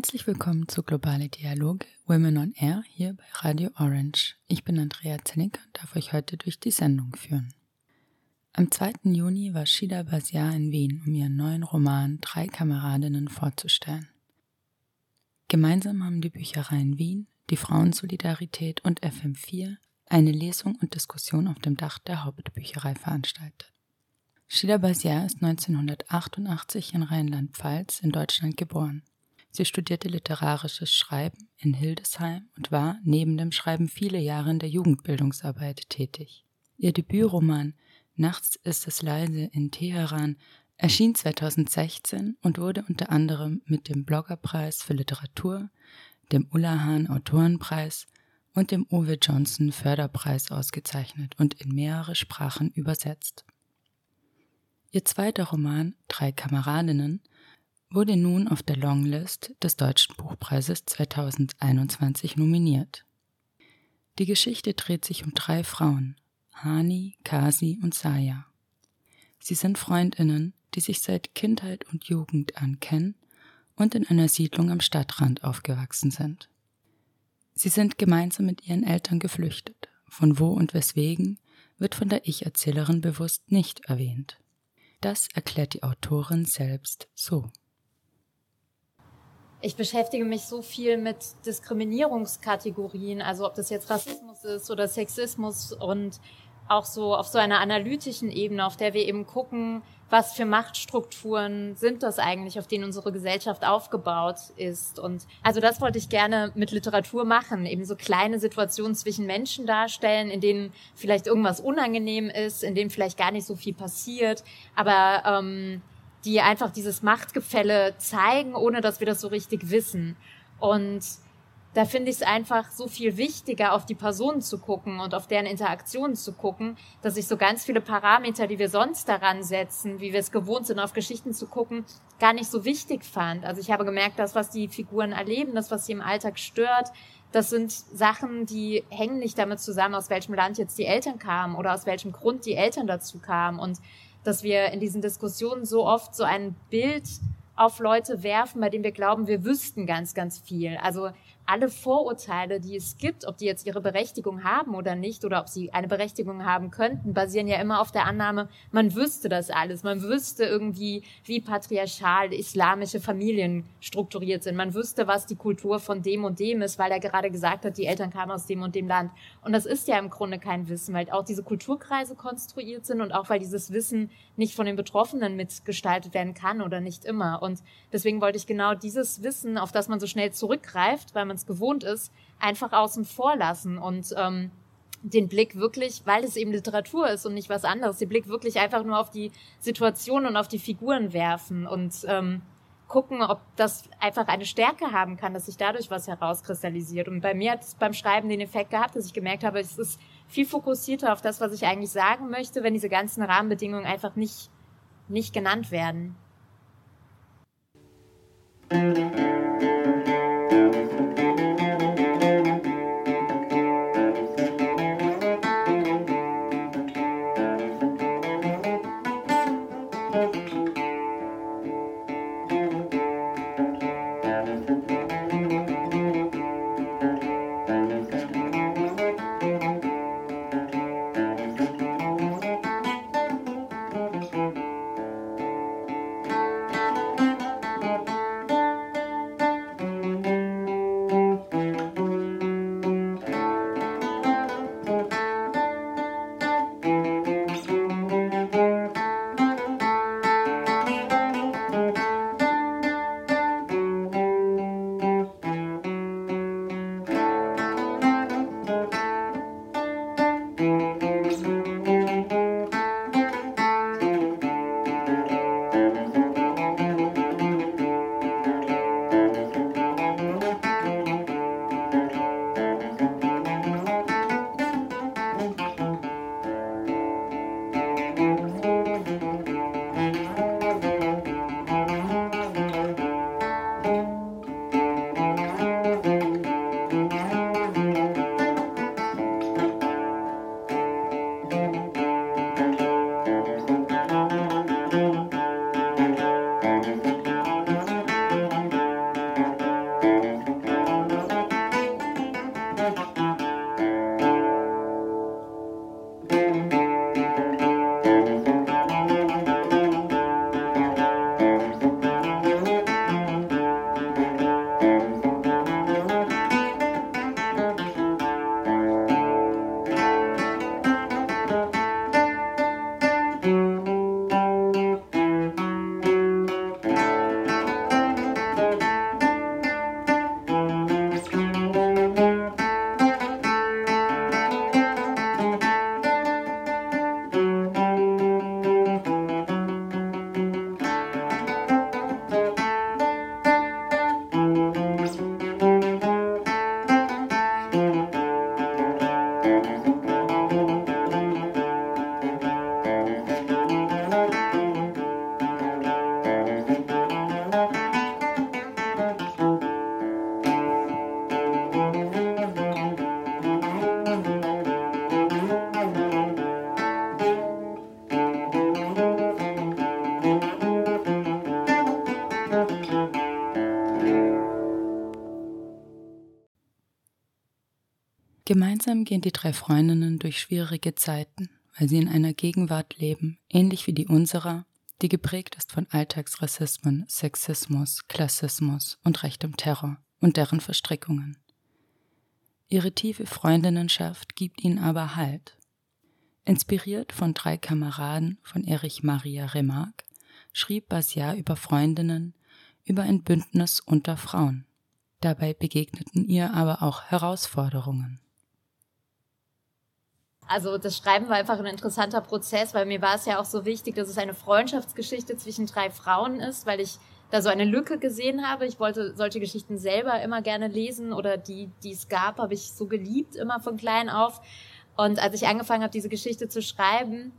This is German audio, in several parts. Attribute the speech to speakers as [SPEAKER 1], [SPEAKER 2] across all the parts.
[SPEAKER 1] Herzlich willkommen zu Globale Dialoge Women on Air hier bei Radio Orange. Ich bin Andrea Zennicker und darf euch heute durch die Sendung führen. Am 2. Juni war Shida Basiar in Wien, um ihren neuen Roman Drei Kameradinnen vorzustellen. Gemeinsam haben die Büchereien Wien, die Frauensolidarität und FM4 eine Lesung und Diskussion auf dem Dach der Hauptbücherei veranstaltet. Shida Basiar ist 1988 in Rheinland-Pfalz in Deutschland geboren. Sie studierte literarisches Schreiben in Hildesheim und war neben dem Schreiben viele Jahre in der Jugendbildungsarbeit tätig. Ihr Debütroman Nachts ist es leise in Teheran erschien 2016 und wurde unter anderem mit dem Bloggerpreis für Literatur, dem Ulla Hahn Autorenpreis und dem Uwe Johnson Förderpreis ausgezeichnet und in mehrere Sprachen übersetzt. Ihr zweiter Roman Drei Kameradinnen wurde nun auf der Longlist des Deutschen Buchpreises 2021 nominiert. Die Geschichte dreht sich um drei Frauen, Hani, Kasi und Saya. Sie sind Freundinnen, die sich seit Kindheit und Jugend ankennen und in einer Siedlung am Stadtrand aufgewachsen sind. Sie sind gemeinsam mit ihren Eltern geflüchtet. Von wo und weswegen wird von der Ich-Erzählerin bewusst nicht erwähnt. Das erklärt die Autorin selbst so.
[SPEAKER 2] Ich beschäftige mich so viel mit Diskriminierungskategorien, also ob das jetzt Rassismus ist oder Sexismus und auch so auf so einer analytischen Ebene, auf der wir eben gucken, was für Machtstrukturen sind das eigentlich, auf denen unsere Gesellschaft aufgebaut ist. Und also das wollte ich gerne mit Literatur machen, eben so kleine Situationen zwischen Menschen darstellen, in denen vielleicht irgendwas unangenehm ist, in denen vielleicht gar nicht so viel passiert, aber ähm, die einfach dieses Machtgefälle zeigen, ohne dass wir das so richtig wissen. Und da finde ich es einfach so viel wichtiger, auf die Personen zu gucken und auf deren Interaktionen zu gucken, dass ich so ganz viele Parameter, die wir sonst daran setzen, wie wir es gewohnt sind, auf Geschichten zu gucken, gar nicht so wichtig fand. Also ich habe gemerkt, das, was die Figuren erleben, das, was sie im Alltag stört, das sind Sachen, die hängen nicht damit zusammen, aus welchem Land jetzt die Eltern kamen oder aus welchem Grund die Eltern dazu kamen. Und dass wir in diesen Diskussionen so oft so ein Bild auf Leute werfen, bei dem wir glauben, wir wüssten ganz, ganz viel. Also alle Vorurteile, die es gibt, ob die jetzt ihre Berechtigung haben oder nicht, oder ob sie eine Berechtigung haben könnten, basieren ja immer auf der Annahme, man wüsste das alles. Man wüsste irgendwie, wie patriarchal islamische Familien strukturiert sind. Man wüsste, was die Kultur von dem und dem ist, weil er gerade gesagt hat, die Eltern kamen aus dem und dem Land. Und das ist ja im Grunde kein Wissen, weil auch diese Kulturkreise konstruiert sind und auch weil dieses Wissen nicht von den Betroffenen mitgestaltet werden kann oder nicht immer. Und deswegen wollte ich genau dieses Wissen, auf das man so schnell zurückgreift, weil man es gewohnt ist, einfach außen vor lassen und ähm, den Blick wirklich, weil es eben Literatur ist und nicht was anderes, den Blick wirklich einfach nur auf die Situation und auf die Figuren werfen und ähm, gucken, ob das einfach eine Stärke haben kann, dass sich dadurch was herauskristallisiert. Und bei mir hat es beim Schreiben den Effekt gehabt, dass ich gemerkt habe, es ist viel fokussierter auf das, was ich eigentlich sagen möchte, wenn diese ganzen Rahmenbedingungen einfach nicht, nicht genannt werden.
[SPEAKER 1] Gemeinsam gehen die drei Freundinnen durch schwierige Zeiten, weil sie in einer Gegenwart leben, ähnlich wie die unserer, die geprägt ist von Alltagsrassismen, Sexismus, Klassismus und rechtem Terror und deren Verstrickungen. Ihre tiefe Freundinnenschaft gibt ihnen aber Halt. Inspiriert von drei Kameraden von Erich Maria Remarque schrieb Basia über Freundinnen, über ein Bündnis unter Frauen. Dabei begegneten ihr aber auch Herausforderungen.
[SPEAKER 2] Also das Schreiben war einfach ein interessanter Prozess, weil mir war es ja auch so wichtig, dass es eine Freundschaftsgeschichte zwischen drei Frauen ist, weil ich da so eine Lücke gesehen habe. Ich wollte solche Geschichten selber immer gerne lesen oder die, die es gab, habe ich so geliebt, immer von klein auf. Und als ich angefangen habe, diese Geschichte zu schreiben,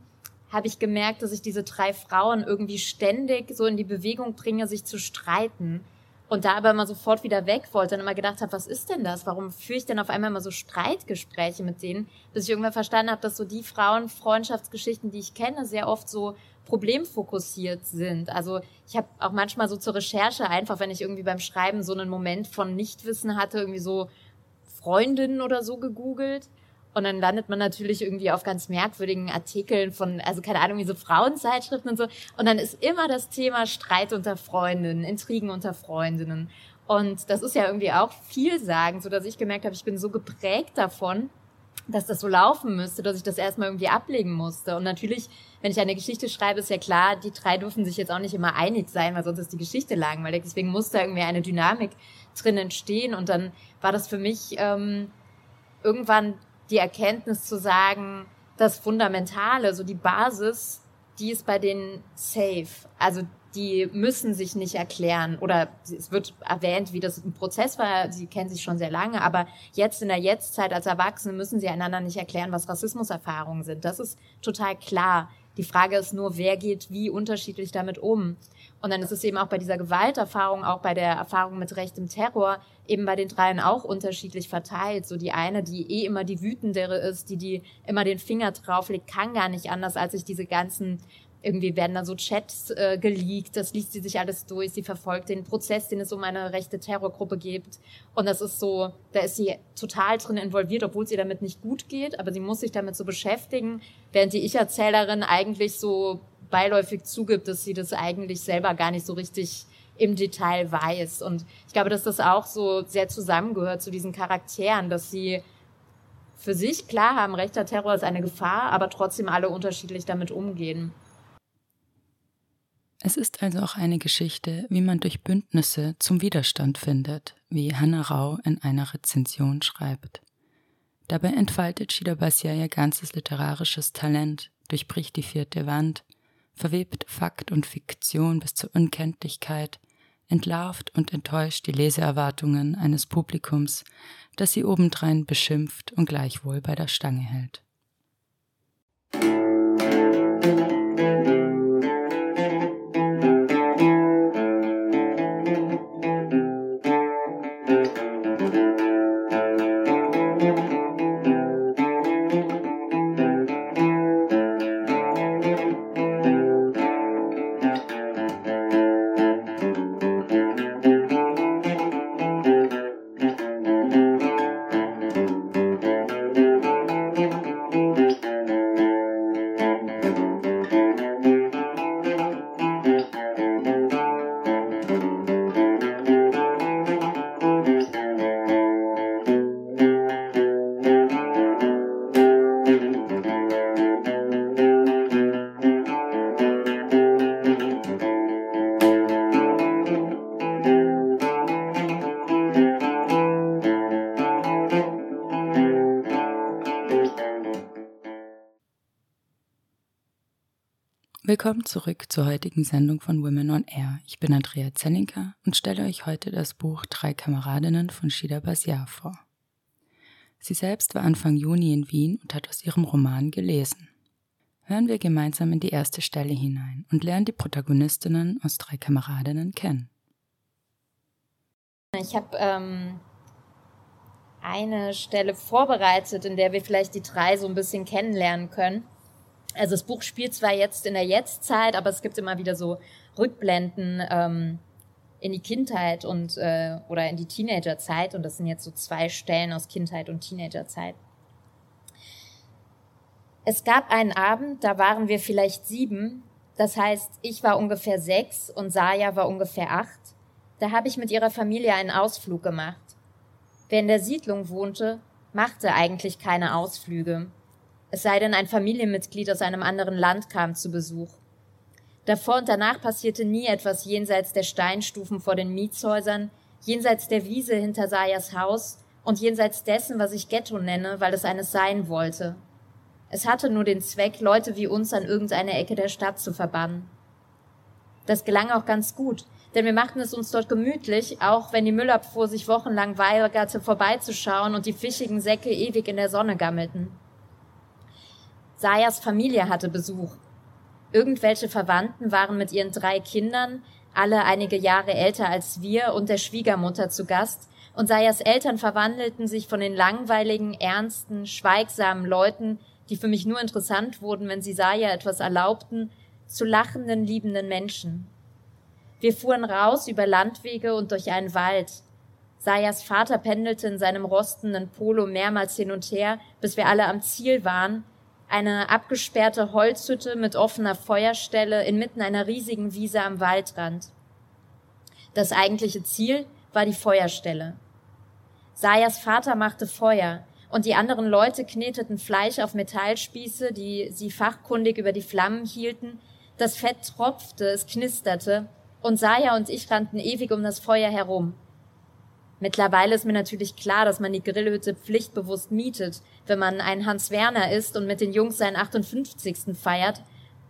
[SPEAKER 2] habe ich gemerkt, dass ich diese drei Frauen irgendwie ständig so in die Bewegung bringe, sich zu streiten und da aber immer sofort wieder weg wollte und immer gedacht habe, was ist denn das? Warum führe ich denn auf einmal immer so Streitgespräche mit denen? Bis ich irgendwann verstanden habe, dass so die Frauen-Freundschaftsgeschichten, die ich kenne, sehr oft so problemfokussiert sind. Also ich habe auch manchmal so zur Recherche einfach, wenn ich irgendwie beim Schreiben so einen Moment von Nichtwissen hatte, irgendwie so Freundinnen oder so gegoogelt und dann landet man natürlich irgendwie auf ganz merkwürdigen Artikeln von, also keine Ahnung, wie so Frauenzeitschriften und so. Und dann ist immer das Thema Streit unter Freundinnen, Intrigen unter Freundinnen. Und das ist ja irgendwie auch vielsagend, so dass ich gemerkt habe, ich bin so geprägt davon, dass das so laufen müsste, dass ich das erstmal irgendwie ablegen musste. Und natürlich, wenn ich eine Geschichte schreibe, ist ja klar, die drei dürfen sich jetzt auch nicht immer einig sein, weil sonst ist die Geschichte langweilig. Deswegen muss da irgendwie eine Dynamik drin entstehen. Und dann war das für mich ähm, irgendwann die Erkenntnis zu sagen, das Fundamentale, so die Basis, die ist bei denen safe. Also die müssen sich nicht erklären oder es wird erwähnt, wie das ein Prozess war. Sie kennen sich schon sehr lange, aber jetzt in der Jetztzeit als Erwachsene müssen sie einander nicht erklären, was Rassismuserfahrungen sind. Das ist total klar. Die Frage ist nur, wer geht wie unterschiedlich damit um. Und dann ist es eben auch bei dieser Gewalterfahrung, auch bei der Erfahrung mit rechtem Terror, eben bei den dreien auch unterschiedlich verteilt. So die eine, die eh immer die wütendere ist, die die immer den Finger drauflegt, kann gar nicht anders, als sich diese ganzen irgendwie werden da so Chats äh, geleakt, das liest sie sich alles durch, sie verfolgt den Prozess, den es um eine rechte Terrorgruppe gibt. Und das ist so, da ist sie total drin involviert, obwohl sie damit nicht gut geht, aber sie muss sich damit so beschäftigen, während die Ich-Erzählerin eigentlich so beiläufig zugibt, dass sie das eigentlich selber gar nicht so richtig im Detail weiß. Und ich glaube, dass das auch so sehr zusammengehört zu diesen Charakteren, dass sie für sich klar haben, rechter Terror ist eine Gefahr, aber trotzdem alle unterschiedlich damit umgehen.
[SPEAKER 1] Es ist also auch eine Geschichte, wie man durch Bündnisse zum Widerstand findet, wie Hannah Rau in einer Rezension schreibt. Dabei entfaltet Shida Basia ihr ganzes literarisches Talent, durchbricht die vierte Wand, verwebt Fakt und Fiktion bis zur Unkenntlichkeit, entlarvt und enttäuscht die Leseerwartungen eines Publikums, das sie obendrein beschimpft und gleichwohl bei der Stange hält. Zurück zur heutigen Sendung von Women on Air. Ich bin Andrea Zenninker und stelle euch heute das Buch Drei Kameradinnen von Shida Basiar vor. Sie selbst war Anfang Juni in Wien und hat aus ihrem Roman gelesen. Hören wir gemeinsam in die erste Stelle hinein und lernen die Protagonistinnen aus Drei Kameradinnen kennen.
[SPEAKER 2] Ich habe ähm, eine Stelle vorbereitet, in der wir vielleicht die drei so ein bisschen kennenlernen können. Also das Buch spielt zwar jetzt in der Jetztzeit, aber es gibt immer wieder so Rückblenden ähm, in die Kindheit und äh, oder in die Teenagerzeit und das sind jetzt so zwei Stellen aus Kindheit und Teenagerzeit. Es gab einen Abend, da waren wir vielleicht sieben, das heißt, ich war ungefähr sechs und Saya war ungefähr acht. Da habe ich mit ihrer Familie einen Ausflug gemacht. Wer in der Siedlung wohnte, machte eigentlich keine Ausflüge. Es sei denn, ein Familienmitglied aus einem anderen Land kam zu Besuch. Davor und danach passierte nie etwas jenseits der Steinstufen vor den Mietshäusern, jenseits der Wiese hinter Sayas Haus und jenseits dessen, was ich Ghetto nenne, weil es eines sein wollte. Es hatte nur den Zweck, Leute wie uns an irgendeine Ecke der Stadt zu verbannen. Das gelang auch ganz gut, denn wir machten es uns dort gemütlich, auch wenn die Müllabfuhr sich wochenlang weigerte, vorbeizuschauen und die fischigen Säcke ewig in der Sonne gammelten. Sayas Familie hatte Besuch. Irgendwelche Verwandten waren mit ihren drei Kindern, alle einige Jahre älter als wir, und der Schwiegermutter zu Gast, und Sayas Eltern verwandelten sich von den langweiligen, ernsten, schweigsamen Leuten, die für mich nur interessant wurden, wenn sie Saya etwas erlaubten, zu lachenden, liebenden Menschen. Wir fuhren raus über Landwege und durch einen Wald. Sayas Vater pendelte in seinem rostenden Polo mehrmals hin und her, bis wir alle am Ziel waren, eine abgesperrte Holzhütte mit offener Feuerstelle inmitten einer riesigen Wiese am Waldrand. Das eigentliche Ziel war die Feuerstelle. Sayas Vater machte Feuer, und die anderen Leute kneteten Fleisch auf Metallspieße, die sie fachkundig über die Flammen hielten. Das Fett tropfte, es knisterte, und Saya und ich rannten ewig um das Feuer herum. Mittlerweile ist mir natürlich klar, dass man die Grillhütte pflichtbewusst mietet, wenn man ein Hans Werner ist und mit den Jungs seinen 58. feiert,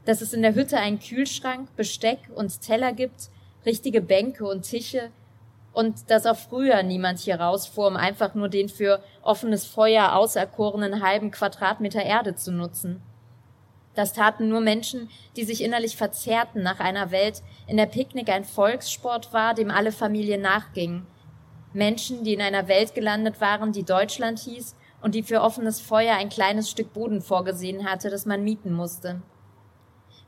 [SPEAKER 2] dass es in der Hütte einen Kühlschrank, Besteck und Teller gibt, richtige Bänke und Tische, und dass auch früher niemand hier rausfuhr, um einfach nur den für offenes Feuer auserkorenen halben Quadratmeter Erde zu nutzen. Das taten nur Menschen, die sich innerlich verzerrten nach einer Welt, in der Picknick ein Volkssport war, dem alle Familien nachgingen. Menschen, die in einer Welt gelandet waren, die Deutschland hieß und die für offenes Feuer ein kleines Stück Boden vorgesehen hatte, das man mieten musste.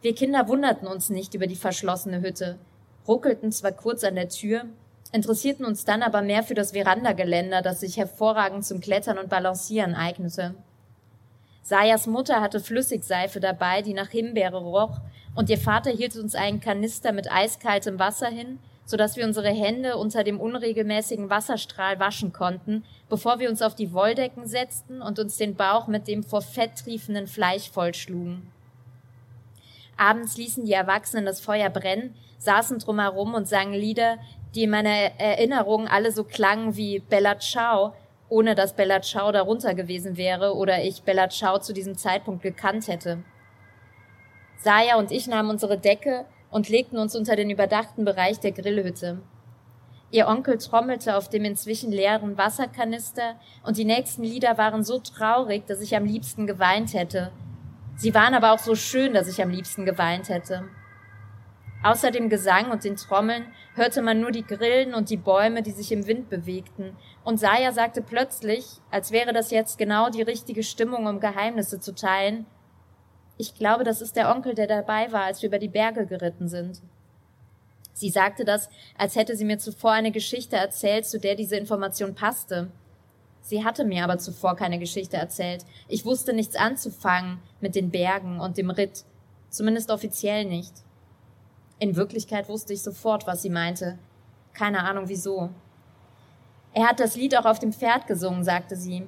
[SPEAKER 2] Wir Kinder wunderten uns nicht über die verschlossene Hütte, ruckelten zwar kurz an der Tür, interessierten uns dann aber mehr für das Verandageländer, das sich hervorragend zum Klettern und Balancieren eignete. Sayas Mutter hatte Flüssigseife dabei, die nach Himbeere roch, und ihr Vater hielt uns einen Kanister mit eiskaltem Wasser hin, so dass wir unsere Hände unter dem unregelmäßigen Wasserstrahl waschen konnten, bevor wir uns auf die Wolldecken setzten und uns den Bauch mit dem vor Fett triefenden Fleisch vollschlugen. Abends ließen die Erwachsenen das Feuer brennen, saßen drumherum und sangen Lieder, die in meiner Erinnerung alle so klangen wie Bella Ciao, ohne dass Bella Ciao darunter gewesen wäre oder ich Bella Ciao zu diesem Zeitpunkt gekannt hätte. Saya und ich nahmen unsere Decke und legten uns unter den überdachten Bereich der Grillhütte. Ihr Onkel trommelte auf dem inzwischen leeren Wasserkanister und die nächsten Lieder waren so traurig, dass ich am liebsten geweint hätte. Sie waren aber auch so schön, dass ich am liebsten geweint hätte. Außer dem Gesang und den Trommeln hörte man nur die Grillen und die Bäume, die sich im Wind bewegten, und Saya sagte plötzlich, als wäre das jetzt genau die richtige Stimmung, um Geheimnisse zu teilen, ich glaube, das ist der Onkel, der dabei war, als wir über die Berge geritten sind. Sie sagte das, als hätte sie mir zuvor eine Geschichte erzählt, zu der diese Information passte. Sie hatte mir aber zuvor keine Geschichte erzählt. Ich wusste nichts anzufangen mit den Bergen und dem Ritt, zumindest offiziell nicht. In Wirklichkeit wusste ich sofort, was sie meinte. Keine Ahnung wieso. Er hat das Lied auch auf dem Pferd gesungen, sagte sie.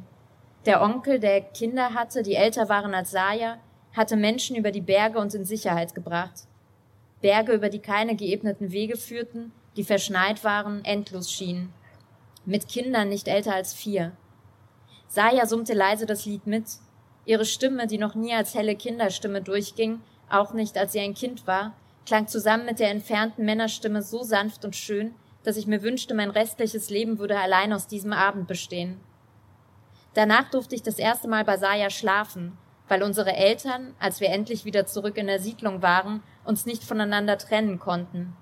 [SPEAKER 2] Der Onkel, der Kinder hatte, die älter waren als Saya, hatte Menschen über die Berge und in Sicherheit gebracht. Berge, über die keine geebneten Wege führten, die verschneit waren, endlos schienen. Mit Kindern nicht älter als vier. Saya summte leise das Lied mit. Ihre Stimme, die noch nie als helle Kinderstimme durchging, auch nicht als sie ein Kind war, klang zusammen mit der entfernten Männerstimme so sanft und schön, dass ich mir wünschte, mein restliches Leben würde allein aus diesem Abend bestehen. Danach durfte ich das erste Mal bei Saya schlafen, weil unsere Eltern, als wir endlich wieder zurück in der Siedlung waren, uns nicht voneinander trennen konnten.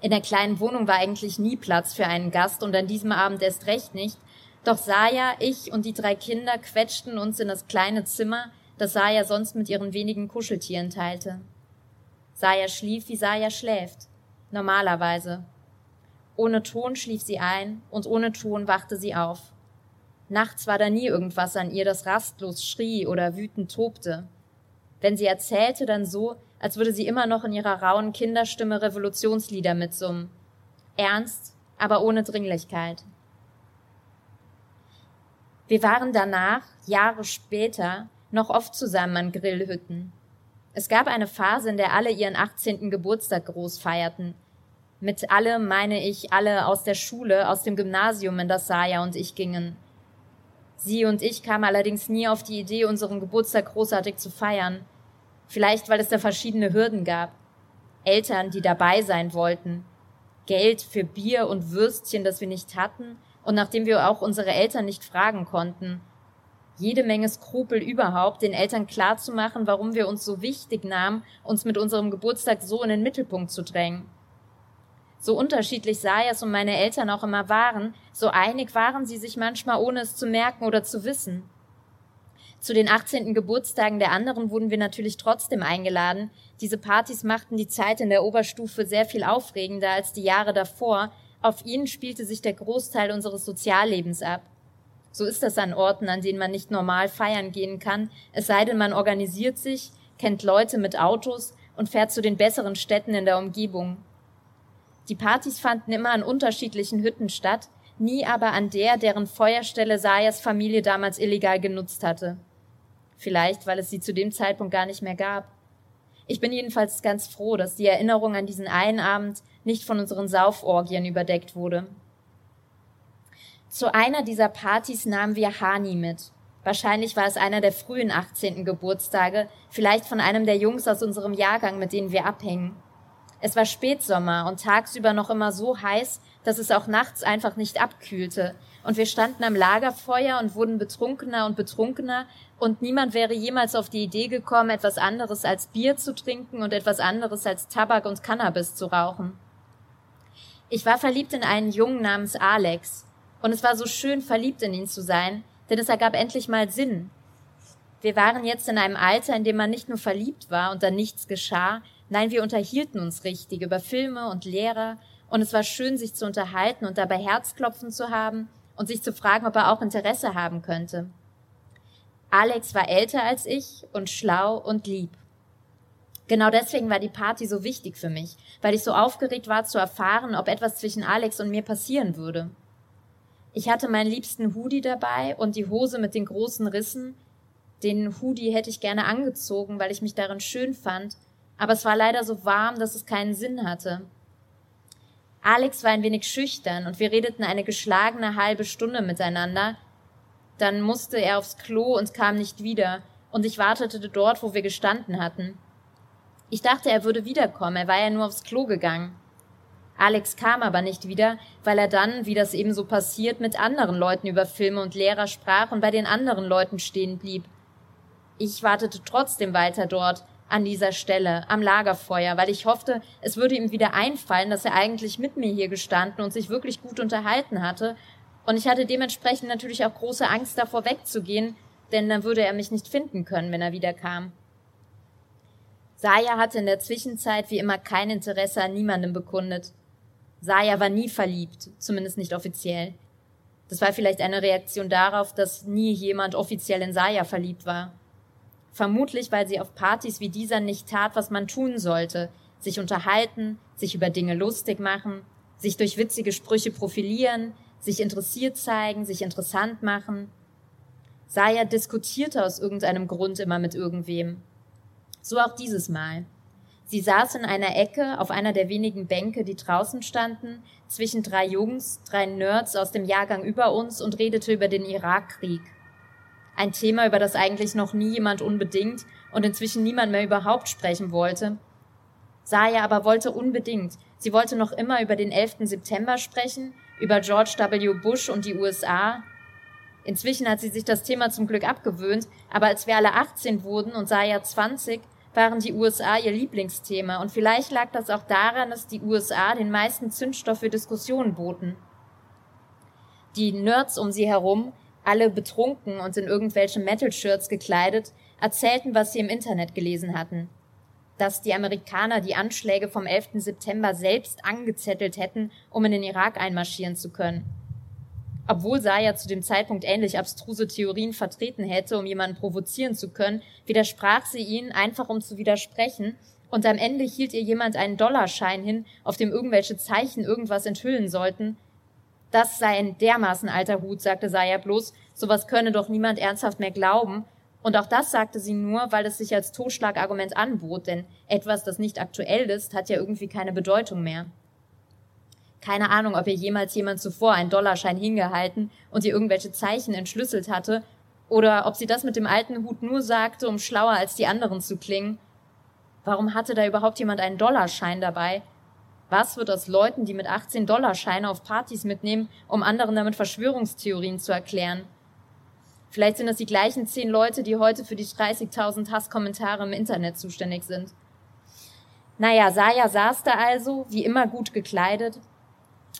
[SPEAKER 2] In der kleinen Wohnung war eigentlich nie Platz für einen Gast und an diesem Abend erst recht nicht, doch Saya, ich und die drei Kinder quetschten uns in das kleine Zimmer, das Saya sonst mit ihren wenigen Kuscheltieren teilte. Saya schlief, wie Saya schläft. Normalerweise. Ohne Ton schlief sie ein und ohne Ton wachte sie auf. Nachts war da nie irgendwas an ihr, das rastlos schrie oder wütend tobte. Wenn sie erzählte, dann so, als würde sie immer noch in ihrer rauen Kinderstimme Revolutionslieder mitsummen. Ernst, aber ohne Dringlichkeit. Wir waren danach, Jahre später, noch oft zusammen an Grillhütten. Es gab eine Phase, in der alle ihren 18. Geburtstag groß feierten. Mit alle meine ich alle aus der Schule, aus dem Gymnasium, in das Saya und ich gingen. Sie und ich kamen allerdings nie auf die Idee, unseren Geburtstag großartig zu feiern. Vielleicht, weil es da verschiedene Hürden gab. Eltern, die dabei sein wollten. Geld für Bier und Würstchen, das wir nicht hatten und nachdem wir auch unsere Eltern nicht fragen konnten jede Menge Skrupel überhaupt, den Eltern klarzumachen, warum wir uns so wichtig nahmen, uns mit unserem Geburtstag so in den Mittelpunkt zu drängen. So unterschiedlich Sayas und meine Eltern auch immer waren, so einig waren sie sich manchmal, ohne es zu merken oder zu wissen. Zu den 18. Geburtstagen der anderen wurden wir natürlich trotzdem eingeladen. Diese Partys machten die Zeit in der Oberstufe sehr viel aufregender als die Jahre davor. Auf ihnen spielte sich der Großteil unseres Soziallebens ab. So ist das an Orten, an denen man nicht normal feiern gehen kann, es sei denn, man organisiert sich, kennt Leute mit Autos und fährt zu den besseren Städten in der Umgebung. Die Partys fanden immer an unterschiedlichen Hütten statt, nie aber an der, deren Feuerstelle Sayas Familie damals illegal genutzt hatte. Vielleicht, weil es sie zu dem Zeitpunkt gar nicht mehr gab. Ich bin jedenfalls ganz froh, dass die Erinnerung an diesen einen Abend nicht von unseren Sauforgien überdeckt wurde. Zu einer dieser Partys nahmen wir Hani mit. Wahrscheinlich war es einer der frühen 18. Geburtstage, vielleicht von einem der Jungs aus unserem Jahrgang, mit denen wir abhängen. Es war Spätsommer und tagsüber noch immer so heiß, dass es auch nachts einfach nicht abkühlte. Und wir standen am Lagerfeuer und wurden betrunkener und betrunkener, und niemand wäre jemals auf die Idee gekommen, etwas anderes als Bier zu trinken und etwas anderes als Tabak und Cannabis zu rauchen. Ich war verliebt in einen Jungen namens Alex. Und es war so schön, verliebt in ihn zu sein, denn es ergab endlich mal Sinn. Wir waren jetzt in einem Alter, in dem man nicht nur verliebt war und dann nichts geschah, nein, wir unterhielten uns richtig über Filme und Lehrer, und es war schön, sich zu unterhalten und dabei Herzklopfen zu haben und sich zu fragen, ob er auch Interesse haben könnte. Alex war älter als ich und schlau und lieb. Genau deswegen war die Party so wichtig für mich, weil ich so aufgeregt war zu erfahren, ob etwas zwischen Alex und mir passieren würde. Ich hatte meinen liebsten Hoodie dabei und die Hose mit den großen Rissen. Den Hoodie hätte ich gerne angezogen, weil ich mich darin schön fand, aber es war leider so warm, dass es keinen Sinn hatte. Alex war ein wenig schüchtern und wir redeten eine geschlagene halbe Stunde miteinander. Dann musste er aufs Klo und kam nicht wieder, und ich wartete dort, wo wir gestanden hatten. Ich dachte, er würde wiederkommen, er war ja nur aufs Klo gegangen. Alex kam aber nicht wieder, weil er dann, wie das eben so passiert, mit anderen Leuten über Filme und Lehrer sprach und bei den anderen Leuten stehen blieb. Ich wartete trotzdem weiter dort, an dieser Stelle, am Lagerfeuer, weil ich hoffte, es würde ihm wieder einfallen, dass er eigentlich mit mir hier gestanden und sich wirklich gut unterhalten hatte, und ich hatte dementsprechend natürlich auch große Angst davor wegzugehen, denn dann würde er mich nicht finden können, wenn er wiederkam. Saya hatte in der Zwischenzeit wie immer kein Interesse an niemandem bekundet. Saya war nie verliebt, zumindest nicht offiziell. Das war vielleicht eine Reaktion darauf, dass nie jemand offiziell in Saya verliebt war. Vermutlich, weil sie auf Partys wie dieser nicht tat, was man tun sollte, sich unterhalten, sich über Dinge lustig machen, sich durch witzige Sprüche profilieren, sich interessiert zeigen, sich interessant machen. Saya diskutierte aus irgendeinem Grund immer mit irgendwem. So auch dieses Mal. Sie saß in einer Ecke auf einer der wenigen Bänke, die draußen standen, zwischen drei Jungs, drei Nerds aus dem Jahrgang über uns und redete über den Irakkrieg. Ein Thema, über das eigentlich noch nie jemand unbedingt und inzwischen niemand mehr überhaupt sprechen wollte. Saya aber wollte unbedingt. Sie wollte noch immer über den 11. September sprechen, über George W. Bush und die USA. Inzwischen hat sie sich das Thema zum Glück abgewöhnt, aber als wir alle 18 wurden und Saya 20, waren die USA ihr Lieblingsthema und vielleicht lag das auch daran, dass die USA den meisten Zündstoff für Diskussionen boten. Die Nerds um sie herum, alle betrunken und in irgendwelche Metal-Shirts gekleidet, erzählten, was sie im Internet gelesen hatten. dass die Amerikaner die Anschläge vom 11. September selbst angezettelt hätten, um in den Irak einmarschieren zu können. Obwohl Saya zu dem Zeitpunkt ähnlich abstruse Theorien vertreten hätte, um jemanden provozieren zu können, widersprach sie ihnen einfach um zu widersprechen und am Ende hielt ihr jemand einen Dollarschein hin, auf dem irgendwelche Zeichen irgendwas enthüllen sollten. Das sei ein dermaßen alter Hut, sagte Saya bloß, sowas könne doch niemand ernsthaft mehr glauben, und auch das sagte sie nur, weil es sich als Totschlagargument anbot, denn etwas, das nicht aktuell ist, hat ja irgendwie keine Bedeutung mehr. Keine Ahnung, ob ihr jemals jemand zuvor einen Dollarschein hingehalten und ihr irgendwelche Zeichen entschlüsselt hatte, oder ob sie das mit dem alten Hut nur sagte, um schlauer als die anderen zu klingen. Warum hatte da überhaupt jemand einen Dollarschein dabei? Was wird aus Leuten, die mit 18 Dollarscheine auf Partys mitnehmen, um anderen damit Verschwörungstheorien zu erklären? Vielleicht sind das die gleichen zehn Leute, die heute für die 30.000 Hasskommentare im Internet zuständig sind. Naja, Saya saß da also, wie immer gut gekleidet,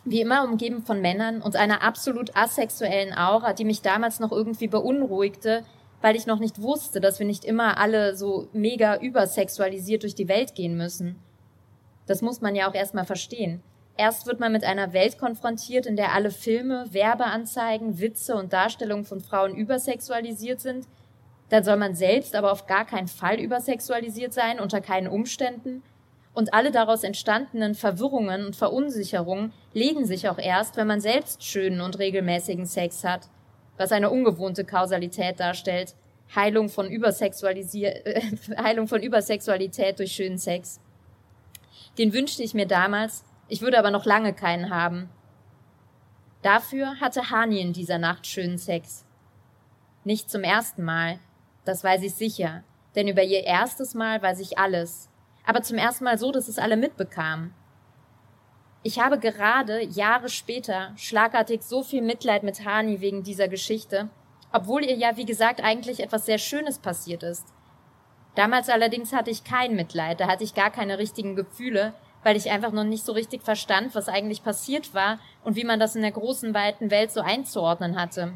[SPEAKER 2] wie immer umgeben von Männern und einer absolut asexuellen Aura, die mich damals noch irgendwie beunruhigte, weil ich noch nicht wusste, dass wir nicht immer alle so mega übersexualisiert durch die Welt gehen müssen. Das muss man ja auch erstmal verstehen. Erst wird man mit einer Welt konfrontiert, in der alle Filme, Werbeanzeigen, Witze und Darstellungen von Frauen übersexualisiert sind. Dann soll man selbst aber auf gar keinen Fall übersexualisiert sein, unter keinen Umständen. Und alle daraus entstandenen Verwirrungen und Verunsicherungen legen sich auch erst, wenn man selbst schönen und regelmäßigen Sex hat, was eine ungewohnte Kausalität darstellt. Heilung von, Übersexualisier äh, Heilung von Übersexualität durch schönen Sex. Den wünschte ich mir damals, ich würde aber noch lange keinen haben. Dafür hatte Hani in dieser Nacht schönen Sex. Nicht zum ersten Mal, das weiß ich sicher, denn über ihr erstes Mal weiß ich alles, aber zum ersten Mal so, dass es alle mitbekamen. Ich habe gerade, Jahre später, schlagartig so viel Mitleid mit Hani wegen dieser Geschichte, obwohl ihr ja, wie gesagt, eigentlich etwas sehr Schönes passiert ist. Damals allerdings hatte ich kein Mitleid, da hatte ich gar keine richtigen Gefühle, weil ich einfach noch nicht so richtig verstand, was eigentlich passiert war und wie man das in der großen, weiten Welt so einzuordnen hatte.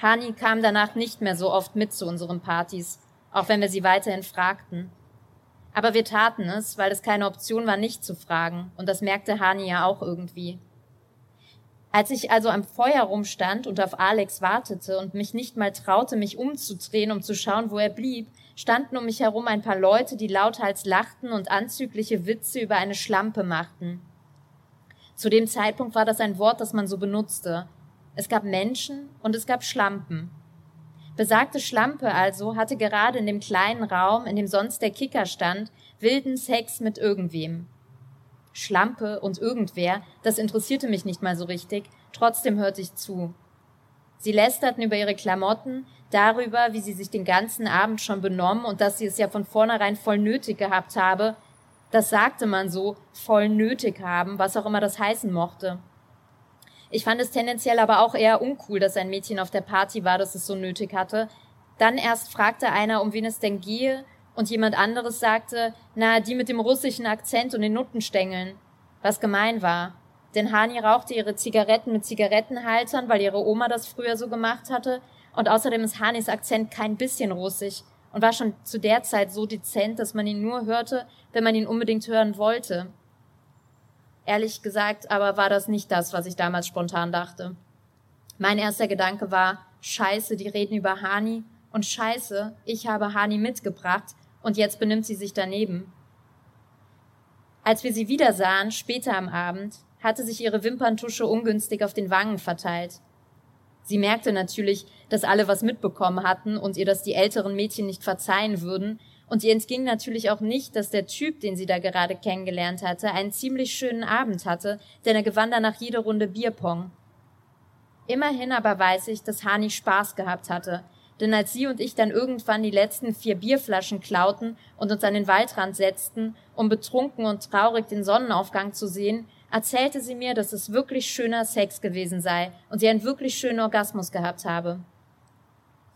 [SPEAKER 2] Hani kam danach nicht mehr so oft mit zu unseren Partys, auch wenn wir sie weiterhin fragten. Aber wir taten es, weil es keine Option war, nicht zu fragen, und das merkte Hani ja auch irgendwie. Als ich also am Feuer rumstand und auf Alex wartete und mich nicht mal traute, mich umzudrehen, um zu schauen, wo er blieb, standen um mich herum ein paar Leute, die lauthals lachten und anzügliche Witze über eine Schlampe machten. Zu dem Zeitpunkt war das ein Wort, das man so benutzte. Es gab Menschen und es gab Schlampen. Besagte Schlampe also hatte gerade in dem kleinen Raum, in dem sonst der Kicker stand, wilden Sex mit irgendwem. Schlampe und irgendwer, das interessierte mich nicht mal so richtig, trotzdem hörte ich zu. Sie lästerten über ihre Klamotten, darüber, wie sie sich den ganzen Abend schon benommen und dass sie es ja von vornherein voll nötig gehabt habe. Das sagte man so, voll nötig haben, was auch immer das heißen mochte. Ich fand es tendenziell aber auch eher uncool, dass ein Mädchen auf der Party war, das es so nötig hatte. Dann erst fragte einer, um wen es denn gehe, und jemand anderes sagte, na, die mit dem russischen Akzent und den Nuttenstängeln. Was gemein war. Denn Hani rauchte ihre Zigaretten mit Zigarettenhaltern, weil ihre Oma das früher so gemacht hatte, und außerdem ist Hanis Akzent kein bisschen russisch und war schon zu der Zeit so dezent, dass man ihn nur hörte, wenn man ihn unbedingt hören wollte. Ehrlich gesagt aber war das nicht das, was ich damals spontan dachte. Mein erster Gedanke war, scheiße, die reden über Hani und scheiße, ich habe Hani mitgebracht und jetzt benimmt sie sich daneben. Als wir sie wieder sahen, später am Abend, hatte sich ihre Wimperntusche ungünstig auf den Wangen verteilt. Sie merkte natürlich, dass alle was mitbekommen hatten und ihr das die älteren Mädchen nicht verzeihen würden, und ihr entging natürlich auch nicht, dass der Typ, den sie da gerade kennengelernt hatte, einen ziemlich schönen Abend hatte, denn er gewann danach jede Runde Bierpong. Immerhin aber weiß ich, dass Hani Spaß gehabt hatte, denn als sie und ich dann irgendwann die letzten vier Bierflaschen klauten und uns an den Waldrand setzten, um betrunken und traurig den Sonnenaufgang zu sehen, erzählte sie mir, dass es wirklich schöner Sex gewesen sei und sie einen wirklich schönen Orgasmus gehabt habe.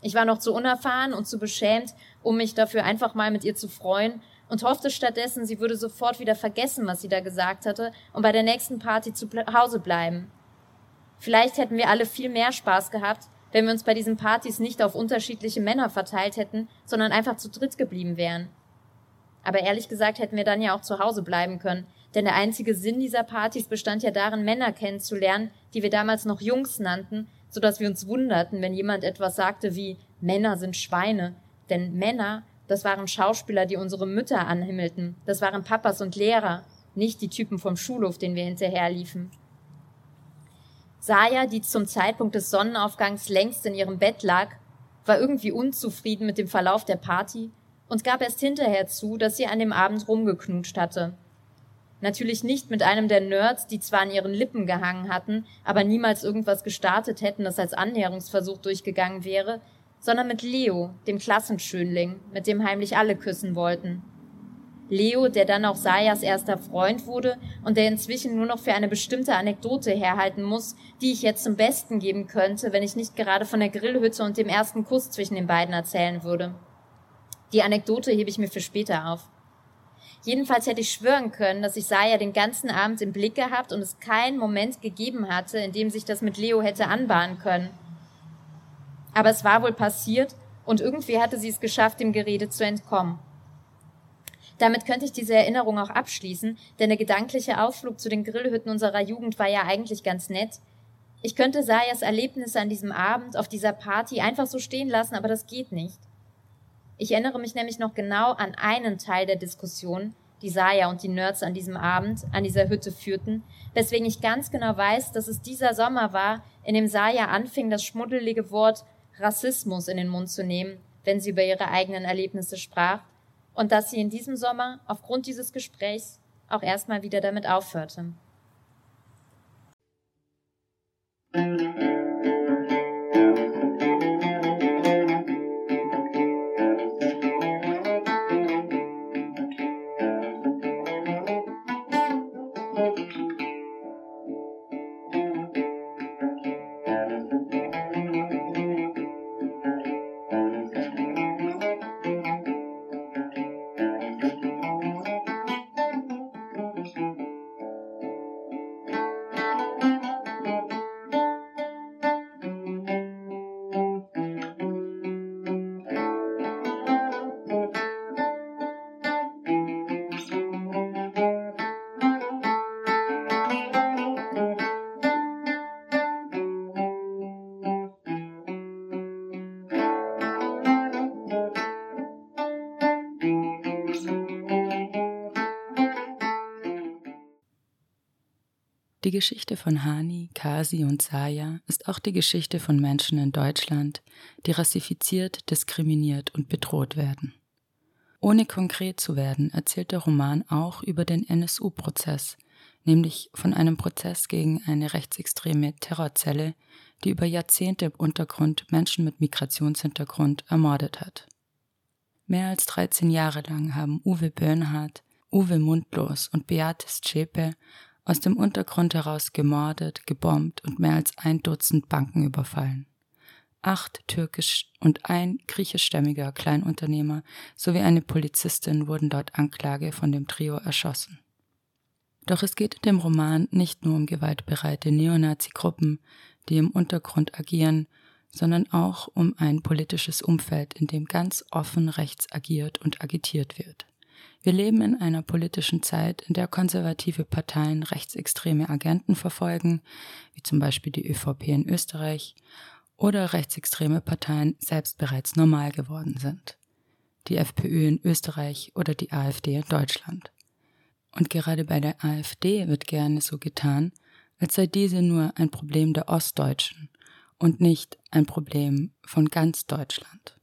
[SPEAKER 2] Ich war noch zu unerfahren und zu beschämt, um mich dafür einfach mal mit ihr zu freuen und hoffte stattdessen, sie würde sofort wieder vergessen, was sie da gesagt hatte und bei der nächsten Party zu Hause bleiben. Vielleicht hätten wir alle viel mehr Spaß gehabt, wenn wir uns bei diesen Partys nicht auf unterschiedliche Männer verteilt hätten, sondern einfach zu dritt geblieben wären. Aber ehrlich gesagt hätten wir dann ja auch zu Hause bleiben können. Denn der einzige Sinn dieser Partys bestand ja darin, Männer kennenzulernen, die wir damals noch Jungs nannten, so dass wir uns wunderten, wenn jemand etwas sagte wie Männer sind Schweine. Denn Männer, das waren Schauspieler, die unsere Mütter anhimmelten. Das waren Papas und Lehrer, nicht die Typen vom Schulhof, den wir hinterherliefen. Saya, die zum Zeitpunkt des Sonnenaufgangs längst in ihrem Bett lag, war irgendwie unzufrieden mit dem Verlauf der Party und gab erst hinterher zu, dass sie an dem Abend rumgeknutscht hatte. Natürlich nicht mit einem der Nerds, die zwar an ihren Lippen gehangen hatten, aber niemals irgendwas gestartet hätten, das als Annäherungsversuch durchgegangen wäre, sondern mit Leo, dem Klassenschönling, mit dem heimlich alle küssen wollten. Leo, der dann auch Sayas erster Freund wurde und der inzwischen nur noch für eine bestimmte Anekdote herhalten muss, die ich jetzt zum Besten geben könnte, wenn ich nicht gerade von der Grillhütte und dem ersten Kuss zwischen den beiden erzählen würde. Die Anekdote hebe ich mir für später auf. Jedenfalls hätte ich schwören können, dass ich Saya den ganzen Abend im Blick gehabt und es keinen Moment gegeben hatte, in dem sich das mit Leo hätte anbahnen können. Aber es war wohl passiert und irgendwie hatte sie es geschafft, dem Gerede zu entkommen. Damit könnte ich diese Erinnerung auch abschließen, denn der gedankliche Ausflug zu den Grillhütten unserer Jugend war ja eigentlich ganz nett. Ich könnte Sayas Erlebnisse an diesem Abend auf dieser Party einfach so stehen lassen, aber das geht nicht. Ich erinnere mich nämlich noch genau an einen Teil der Diskussion, die Saya und die Nerds an diesem Abend an dieser Hütte führten, weswegen ich ganz genau weiß, dass es dieser Sommer war, in dem Saya anfing, das schmuddelige Wort Rassismus in den Mund zu nehmen, wenn sie über ihre eigenen Erlebnisse sprach, und dass sie in diesem Sommer aufgrund dieses Gesprächs auch erstmal wieder damit aufhörte.
[SPEAKER 1] Die Geschichte von Hani, Kasi und Saya ist auch die Geschichte von Menschen in Deutschland, die rassifiziert, diskriminiert und bedroht werden. Ohne konkret zu werden, erzählt der Roman auch über den NSU-Prozess, nämlich von einem Prozess gegen eine rechtsextreme Terrorzelle, die über Jahrzehnte im Untergrund Menschen mit Migrationshintergrund ermordet hat. Mehr als 13 Jahre lang haben Uwe Böhnhardt, Uwe Mundlos und Beate Zschäpe aus dem Untergrund heraus gemordet, gebombt und mehr als ein Dutzend Banken überfallen. Acht türkisch und ein griechischstämmiger Kleinunternehmer sowie eine Polizistin wurden dort Anklage von dem Trio erschossen. Doch es geht in dem Roman nicht nur um gewaltbereite Neonazi-Gruppen, die im Untergrund agieren, sondern auch um ein politisches Umfeld, in dem ganz offen rechts agiert und agitiert wird. Wir leben in einer politischen Zeit, in der konservative Parteien rechtsextreme Agenten verfolgen, wie zum Beispiel die ÖVP in Österreich, oder rechtsextreme Parteien selbst bereits normal geworden sind. Die FPÖ in Österreich oder die AfD in Deutschland. Und gerade bei der AfD wird gerne so getan, als sei diese nur ein Problem der Ostdeutschen und nicht ein Problem von ganz Deutschland.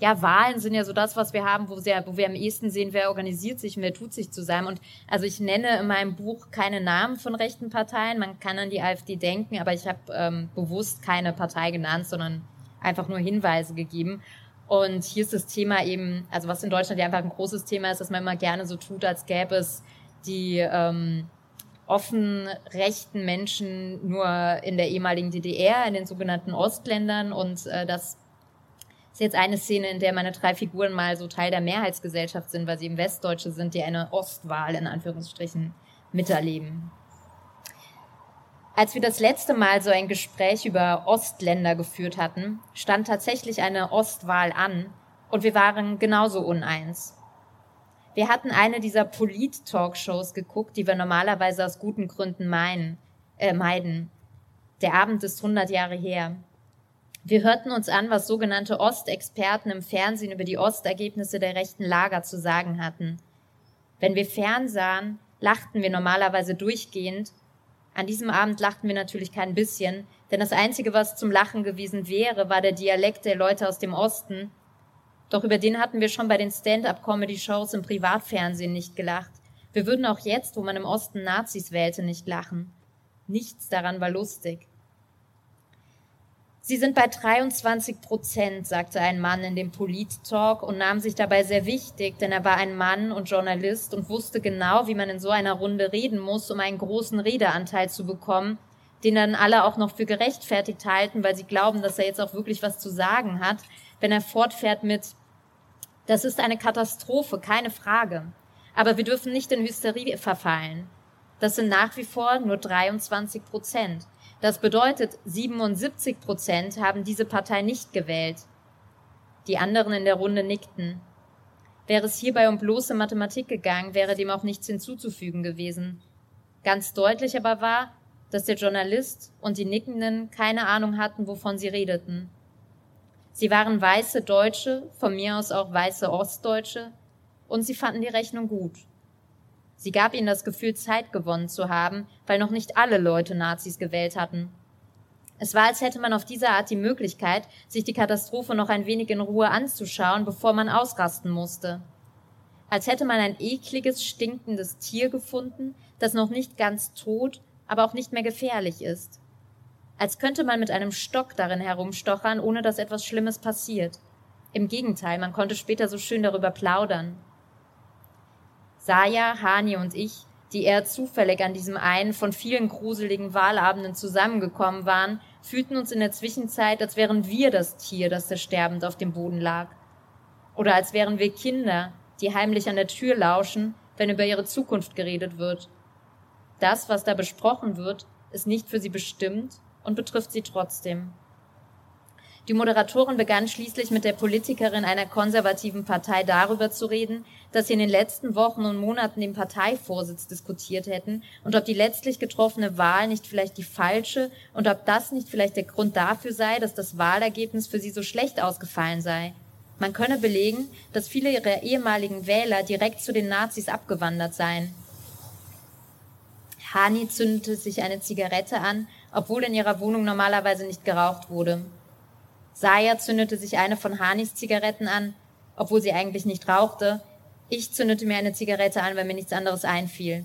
[SPEAKER 2] Ja, Wahlen sind ja so das, was wir haben, wo, sehr, wo wir am ehesten sehen, wer organisiert sich und wer tut sich zusammen. Und also ich nenne in meinem Buch keine Namen von rechten Parteien. Man kann an die AfD denken, aber ich habe ähm, bewusst keine Partei genannt, sondern einfach nur Hinweise gegeben. Und hier ist das Thema eben, also was in Deutschland ja einfach ein großes Thema ist, dass man immer gerne so tut, als gäbe es die ähm, offen rechten Menschen nur in der ehemaligen DDR, in den sogenannten Ostländern und äh, dass ist jetzt eine Szene, in der meine drei Figuren mal so Teil der Mehrheitsgesellschaft sind, weil sie eben Westdeutsche sind, die eine Ostwahl in Anführungsstrichen miterleben. Als wir das letzte Mal so ein Gespräch über Ostländer geführt hatten, stand tatsächlich eine Ostwahl an Und wir waren genauso uneins. Wir hatten eine dieser Polit-Talkshows geguckt, die wir normalerweise aus guten Gründen meinen, äh, meiden. Der Abend ist 100 Jahre her. Wir hörten uns an, was sogenannte Ostexperten im Fernsehen über die Ostergebnisse der rechten Lager zu sagen hatten. Wenn wir fernsahen, lachten wir normalerweise durchgehend. An diesem Abend lachten wir natürlich kein bisschen, denn das Einzige, was zum Lachen gewesen wäre, war der Dialekt der Leute aus dem Osten, doch über den hatten wir schon bei den Stand-up-Comedy-Shows im Privatfernsehen nicht gelacht. Wir würden auch jetzt, wo man im Osten Nazis wählte, nicht lachen. Nichts daran war lustig. Sie sind bei 23 Prozent, sagte ein Mann in dem Polit-Talk und nahm sich dabei sehr wichtig, denn er war ein Mann und Journalist und wusste genau, wie man in so einer Runde reden muss, um einen großen Redeanteil zu bekommen, den dann alle auch noch für gerechtfertigt halten, weil sie glauben, dass er jetzt auch wirklich was zu sagen hat, wenn er fortfährt mit das ist eine Katastrophe, keine Frage. Aber wir dürfen nicht in Hysterie verfallen. Das sind nach wie vor nur 23 Prozent. Das bedeutet, 77 Prozent haben diese Partei nicht gewählt. Die anderen in der Runde nickten. Wäre es hierbei um bloße Mathematik gegangen, wäre dem auch nichts hinzuzufügen gewesen. Ganz deutlich aber war, dass der Journalist und die Nickenden keine Ahnung hatten, wovon sie redeten. Sie waren weiße Deutsche, von mir aus auch weiße Ostdeutsche, und sie fanden die Rechnung gut. Sie gab ihnen das Gefühl, Zeit gewonnen zu haben, weil noch nicht alle Leute Nazis gewählt hatten. Es war, als hätte man auf diese Art die Möglichkeit, sich die Katastrophe noch ein wenig in Ruhe anzuschauen, bevor man ausrasten musste. Als hätte man ein ekliges, stinkendes Tier gefunden, das noch nicht ganz tot, aber auch nicht mehr gefährlich ist als könnte man mit einem Stock darin herumstochern, ohne dass etwas Schlimmes passiert. Im Gegenteil, man konnte später so schön darüber plaudern. Saya, Hani und ich, die eher zufällig an diesem einen von vielen gruseligen Wahlabenden zusammengekommen waren, fühlten uns in der Zwischenzeit, als wären wir das Tier, das da sterbend auf dem Boden lag. Oder als wären wir Kinder, die heimlich an der Tür lauschen, wenn über ihre Zukunft geredet wird. Das, was da besprochen wird, ist nicht für sie bestimmt und betrifft sie trotzdem. Die Moderatorin begann schließlich mit der Politikerin einer konservativen Partei darüber zu reden, dass sie in den letzten Wochen und Monaten den Parteivorsitz diskutiert hätten und ob die letztlich getroffene Wahl nicht vielleicht die falsche und ob das nicht vielleicht der Grund dafür sei, dass das Wahlergebnis für sie so schlecht ausgefallen sei. Man könne belegen, dass viele ihrer ehemaligen Wähler direkt zu den Nazis abgewandert seien. Hani zündete sich eine Zigarette an obwohl in ihrer Wohnung normalerweise nicht geraucht wurde. Saya zündete sich eine von Hanis Zigaretten an, obwohl sie eigentlich nicht rauchte. Ich zündete mir eine Zigarette an, weil mir nichts anderes einfiel.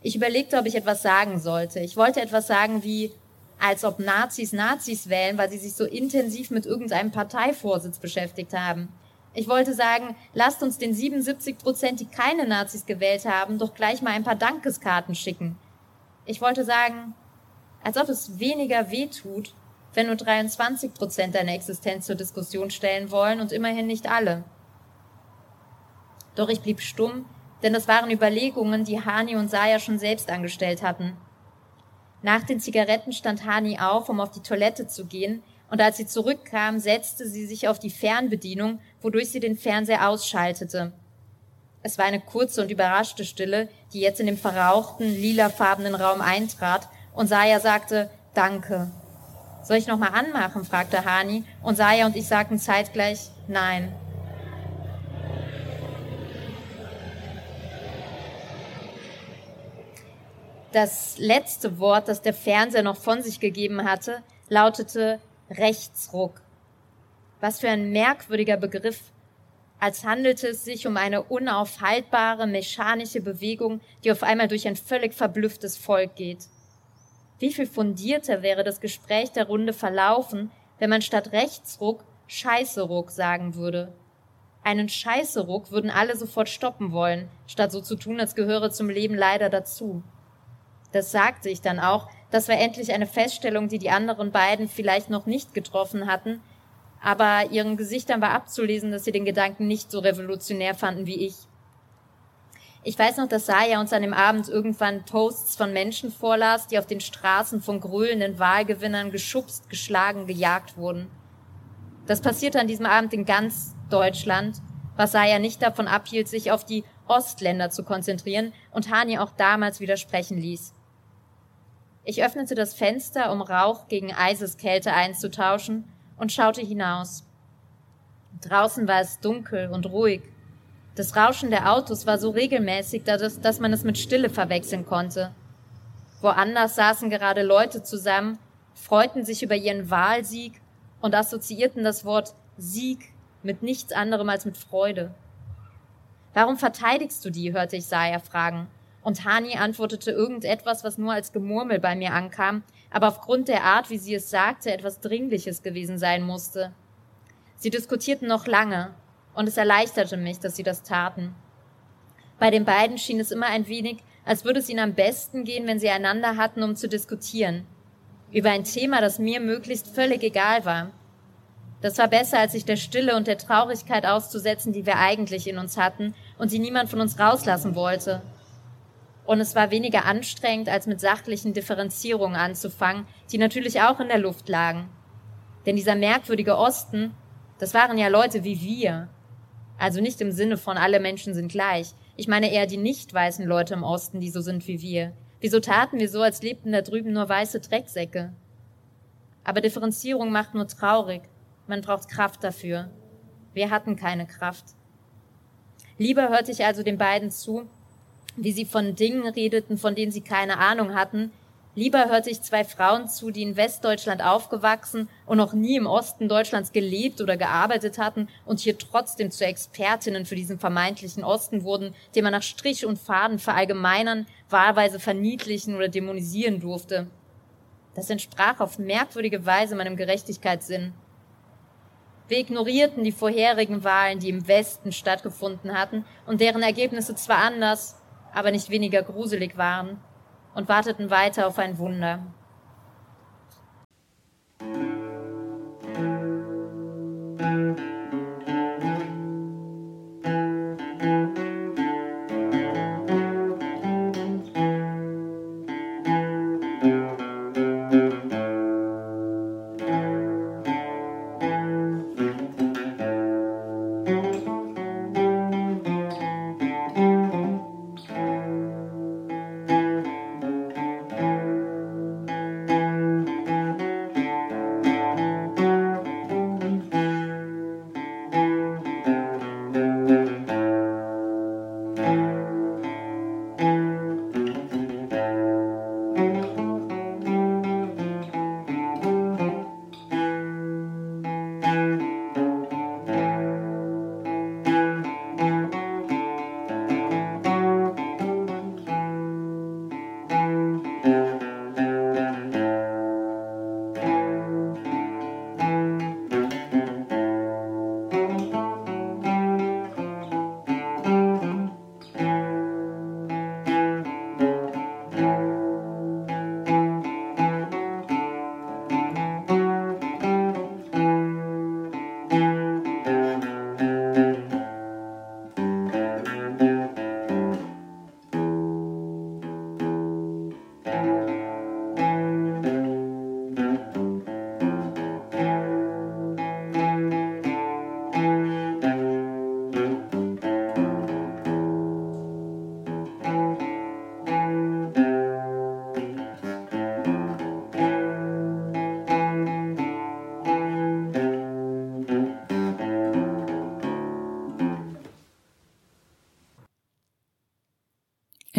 [SPEAKER 2] Ich überlegte, ob ich etwas sagen sollte. Ich wollte etwas sagen wie, als ob Nazis Nazis wählen, weil sie sich so intensiv mit irgendeinem Parteivorsitz beschäftigt haben. Ich wollte sagen, lasst uns den 77 Prozent, die keine Nazis gewählt haben, doch gleich mal ein paar Dankeskarten schicken. Ich wollte sagen, als ob es weniger weh tut, wenn nur 23 Prozent deine Existenz zur Diskussion stellen wollen und immerhin nicht alle. Doch ich blieb stumm, denn das waren Überlegungen, die Hani und Saya schon selbst angestellt hatten. Nach den Zigaretten stand Hani auf, um auf die Toilette zu gehen, und als sie zurückkam, setzte sie sich auf die Fernbedienung, wodurch sie den Fernseher ausschaltete. Es war eine kurze und überraschte Stille, die jetzt in dem verrauchten, lilafarbenen Raum eintrat und Saya sagte, danke. Soll ich nochmal anmachen? fragte Hani und Saya und ich sagten zeitgleich, nein. Das letzte Wort, das der Fernseher noch von sich gegeben hatte, lautete Rechtsruck. Was für ein merkwürdiger Begriff, als handelte es sich um eine unaufhaltbare mechanische Bewegung, die auf einmal durch ein völlig verblüfftes Volk geht. Wie viel fundierter wäre das Gespräch der Runde verlaufen, wenn man statt Rechtsruck Scheißeruck sagen würde. Einen Scheißeruck würden alle sofort stoppen wollen, statt so zu tun, als gehöre zum Leben leider dazu. Das sagte ich dann auch, das war endlich eine Feststellung, die die anderen beiden vielleicht noch nicht getroffen hatten, aber ihren Gesichtern war abzulesen, dass sie den Gedanken nicht so revolutionär fanden wie ich. Ich weiß noch, dass Saya uns an dem Abend irgendwann Posts von Menschen vorlas, die auf den Straßen von gröhlenden Wahlgewinnern geschubst, geschlagen, gejagt wurden. Das passierte an diesem Abend in ganz Deutschland, was Saya nicht davon abhielt, sich auf die Ostländer zu konzentrieren und Hani auch damals widersprechen ließ. Ich öffnete das Fenster, um Rauch gegen Eiseskälte einzutauschen, und schaute hinaus. Draußen war es dunkel und ruhig. Das Rauschen der Autos war so regelmäßig, dass, dass man es mit Stille verwechseln konnte. Woanders saßen gerade Leute zusammen, freuten sich über ihren Wahlsieg und assoziierten das Wort Sieg mit nichts anderem als mit Freude. Warum verteidigst du die? hörte ich Saya fragen. Und Hani antwortete irgendetwas, was nur als Gemurmel bei mir ankam, aber aufgrund der Art, wie sie es sagte, etwas Dringliches gewesen sein musste. Sie diskutierten noch lange, und es erleichterte mich, dass sie das taten. Bei den beiden schien es immer ein wenig, als würde es ihnen am besten gehen, wenn sie einander hatten, um zu diskutieren. Über ein Thema, das mir möglichst völlig egal war. Das war besser, als sich der Stille und der Traurigkeit auszusetzen, die wir eigentlich in uns hatten und die niemand von uns rauslassen wollte. Und es war weniger anstrengend, als mit sachlichen Differenzierungen anzufangen, die natürlich auch in der Luft lagen. Denn dieser merkwürdige Osten, das waren ja Leute wie wir. Also nicht im Sinne von alle Menschen sind gleich. Ich meine eher die nicht weißen Leute im Osten, die so sind wie wir. Wieso taten wir so, als lebten da drüben nur weiße Drecksäcke? Aber Differenzierung macht nur traurig. Man braucht Kraft dafür. Wir hatten keine Kraft. Lieber hörte ich also den beiden zu, wie sie von Dingen redeten, von denen sie keine Ahnung hatten. Lieber hörte ich zwei Frauen zu, die in Westdeutschland aufgewachsen und noch nie im Osten Deutschlands gelebt oder gearbeitet hatten und hier trotzdem zu Expertinnen für diesen vermeintlichen Osten wurden, den man nach Strich und Faden verallgemeinern, wahlweise verniedlichen oder dämonisieren durfte. Das entsprach auf merkwürdige Weise meinem Gerechtigkeitssinn. Wir ignorierten die vorherigen Wahlen, die im Westen stattgefunden hatten und deren Ergebnisse zwar anders, aber nicht weniger gruselig waren, und warteten weiter auf ein Wunder.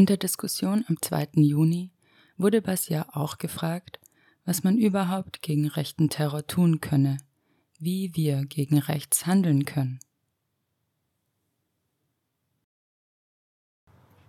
[SPEAKER 1] In der Diskussion am 2. Juni wurde Basia auch gefragt, was man überhaupt gegen rechten Terror tun könne, wie wir gegen rechts handeln können.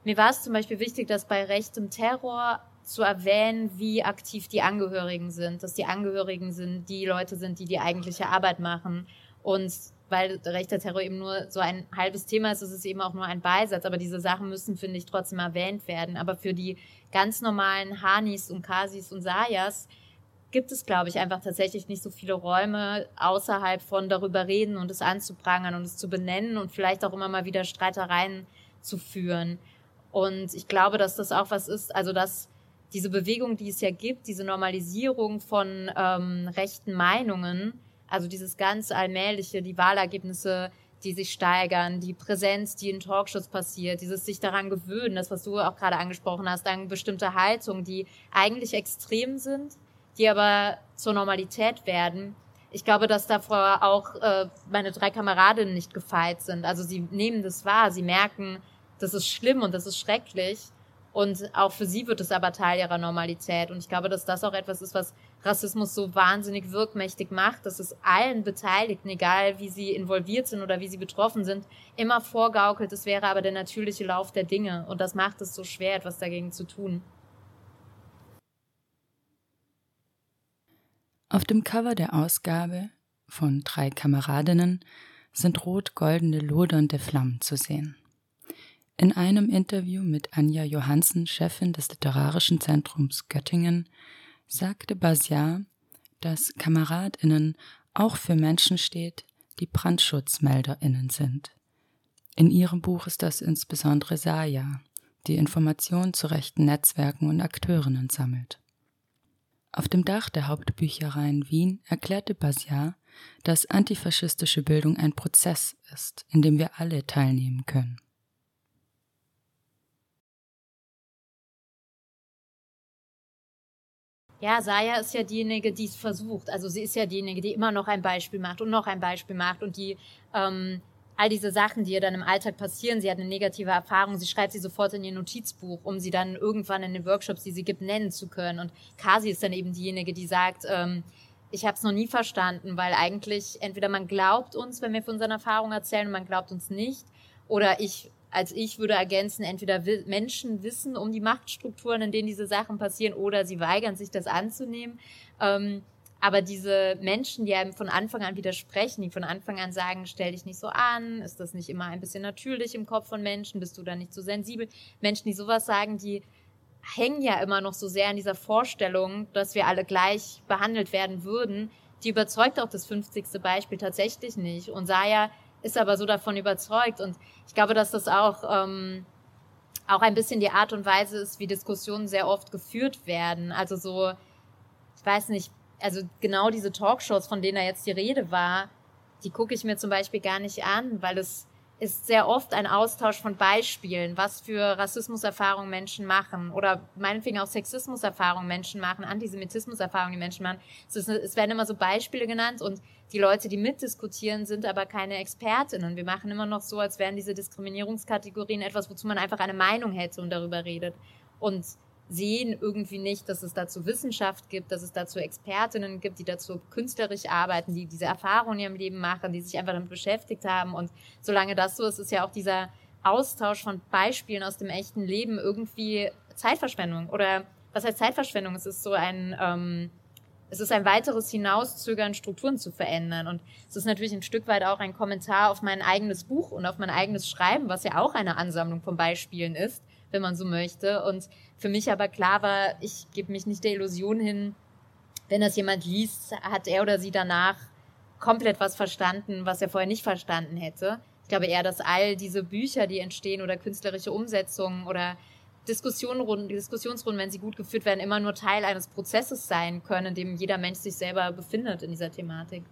[SPEAKER 2] Mir war es zum Beispiel wichtig, dass bei rechtem Terror zu erwähnen, wie aktiv die Angehörigen sind, dass die Angehörigen sind, die Leute sind, die die eigentliche Arbeit machen und weil rechter Terror eben nur so ein halbes Thema ist, ist es eben auch nur ein Beisatz. Aber diese Sachen müssen, finde ich, trotzdem erwähnt werden. Aber für die ganz normalen Hanis und Kasis und Sayas gibt es, glaube ich, einfach tatsächlich nicht so viele Räume außerhalb von darüber reden und es anzuprangern und es zu benennen und vielleicht auch immer mal wieder Streitereien zu führen. Und ich glaube, dass das auch was ist, also dass diese Bewegung, die es ja gibt, diese Normalisierung von ähm, rechten Meinungen, Also dieses ganz allmähliche, die Wahlergebnisse, die sich steigern, die Präsenz, die in Talkshows passiert, dieses sich daran gewöhnen, das, was du auch gerade angesprochen hast, an bestimmte Haltungen, die eigentlich extrem sind, die aber zur Normalität werden. Ich glaube, dass davor auch äh, meine drei Kameradinnen nicht gefeit sind. Also sie nehmen das wahr, sie merken, das ist schlimm und das ist schrecklich. Und auch für sie wird es aber Teil ihrer Normalität. Und ich glaube, dass das auch etwas ist, was Rassismus so wahnsinnig wirkmächtig macht, dass es allen Beteiligten, egal wie sie involviert sind oder wie sie betroffen sind, immer vorgaukelt, es wäre aber der natürliche Lauf der Dinge. Und das macht es so schwer, etwas dagegen zu tun.
[SPEAKER 1] Auf dem Cover der Ausgabe von drei Kameradinnen sind rot-goldene lodernde Flammen zu sehen. In einem Interview mit Anja Johansen, Chefin des Literarischen Zentrums Göttingen, sagte Basiar, dass KameradInnen auch für Menschen steht, die BrandschutzmelderInnen sind. In ihrem Buch ist das insbesondere Saya, die Informationen zu rechten Netzwerken und Akteurinnen sammelt. Auf dem Dach der Hauptbücherei in Wien erklärte Basiar, dass antifaschistische Bildung ein Prozess ist, in dem wir alle teilnehmen können.
[SPEAKER 2] Ja, Saya ist ja diejenige, die es versucht. Also sie ist ja diejenige, die immer noch ein Beispiel macht und noch ein Beispiel macht und die ähm, all diese Sachen, die ihr dann im Alltag passieren, sie hat eine negative Erfahrung, sie schreibt sie sofort in ihr Notizbuch, um sie dann irgendwann in den Workshops, die sie gibt, nennen zu können. Und Kasi ist dann eben diejenige, die sagt, ähm, ich habe es noch nie verstanden, weil eigentlich entweder man glaubt uns, wenn wir von unseren Erfahrungen erzählen, und man glaubt uns nicht, oder ich als ich würde ergänzen, entweder Menschen wissen um die Machtstrukturen, in denen diese Sachen passieren, oder sie weigern sich, das anzunehmen. Ähm, aber diese Menschen, die einem von Anfang an widersprechen, die von Anfang an sagen, stell dich nicht so an, ist das nicht immer ein bisschen natürlich im Kopf von Menschen, bist du da nicht so sensibel? Menschen, die sowas sagen, die hängen ja immer noch so sehr an dieser Vorstellung, dass wir alle gleich behandelt werden würden. Die überzeugt auch das 50. Beispiel tatsächlich nicht. Und Saya ist aber so davon überzeugt. Und ich glaube, dass das auch, ähm, auch ein bisschen die Art und Weise ist, wie Diskussionen sehr oft geführt werden. Also so, ich weiß nicht, also genau diese Talkshows, von denen da jetzt die Rede war, die gucke ich mir zum Beispiel gar nicht an, weil es ist sehr oft ein Austausch von Beispielen, was für Rassismuserfahrungen Menschen machen oder meinetwegen auch Sexismuserfahrungen Menschen machen, Antisemitismuserfahrungen die Menschen machen. Es, es werden immer so Beispiele genannt und die Leute, die mitdiskutieren, sind aber keine Expertinnen. Wir machen immer noch so, als wären diese Diskriminierungskategorien etwas, wozu man einfach eine Meinung hätte und darüber redet. Und sehen irgendwie nicht, dass es dazu Wissenschaft gibt, dass es dazu Expertinnen gibt, die dazu künstlerisch arbeiten, die diese Erfahrungen in ihrem Leben machen, die sich einfach damit beschäftigt haben. Und solange das so ist, ist ja auch dieser Austausch von Beispielen aus dem echten Leben irgendwie Zeitverschwendung. Oder was heißt Zeitverschwendung? Es ist so ein, ähm, es ist ein weiteres Hinauszögern, Strukturen zu verändern. Und es ist natürlich ein Stück weit auch ein Kommentar auf mein eigenes Buch und auf mein eigenes Schreiben, was ja auch eine Ansammlung von Beispielen ist wenn man so möchte. Und für mich aber klar war, ich gebe mich nicht der Illusion hin, wenn das jemand liest, hat er oder sie danach komplett was verstanden, was er vorher nicht verstanden hätte. Ich glaube eher, dass all diese Bücher, die entstehen oder künstlerische Umsetzungen oder Diskussionen, Diskussionsrunden, wenn sie gut geführt werden, immer nur Teil eines Prozesses sein können, in dem jeder Mensch sich selber befindet in dieser Thematik.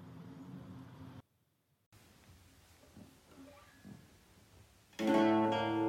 [SPEAKER 1] Musik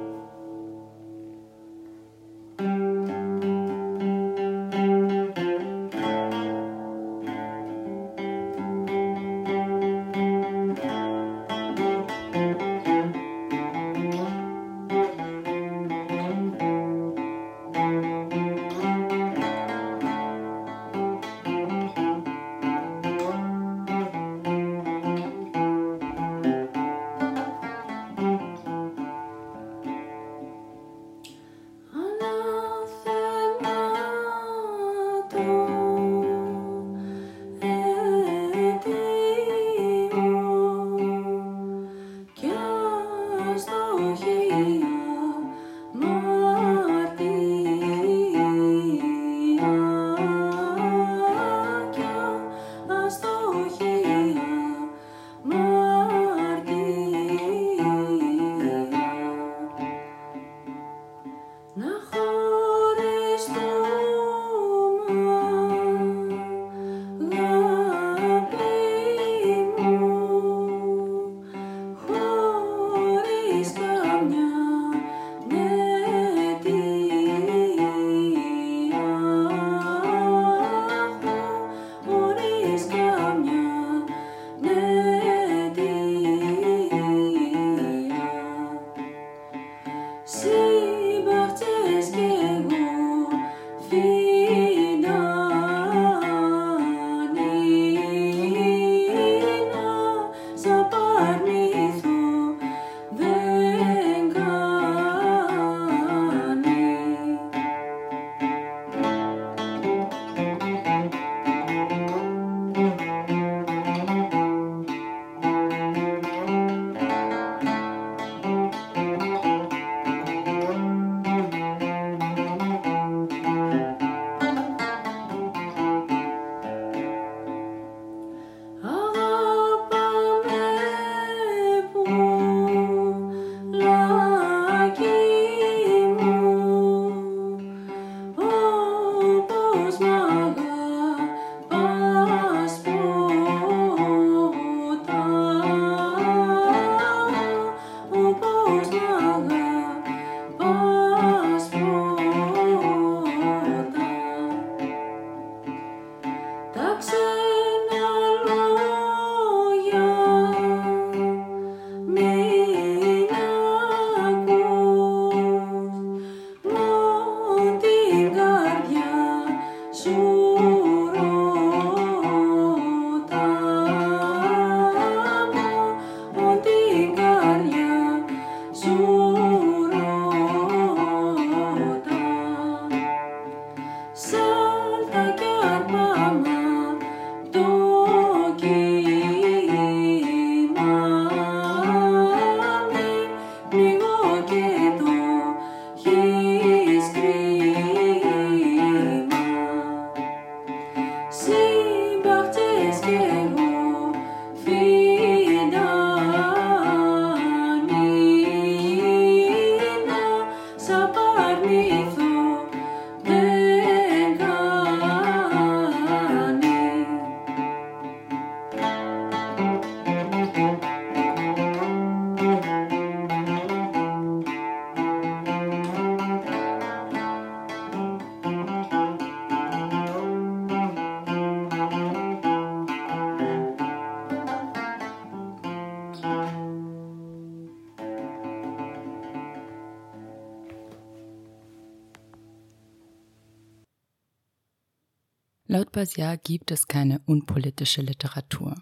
[SPEAKER 1] Laut Basiar gibt es keine unpolitische Literatur.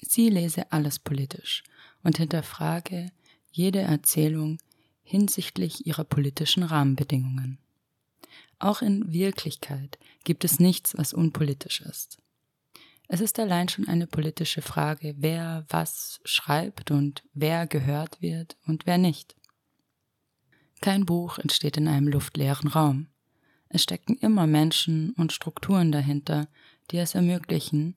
[SPEAKER 1] Sie lese alles politisch und hinterfrage jede Erzählung hinsichtlich ihrer politischen Rahmenbedingungen. Auch in Wirklichkeit gibt es nichts, was unpolitisch ist. Es ist allein schon eine politische Frage, wer was schreibt und wer gehört wird und wer nicht. Kein Buch entsteht in einem luftleeren Raum. Es stecken immer Menschen und Strukturen dahinter, die es ermöglichen,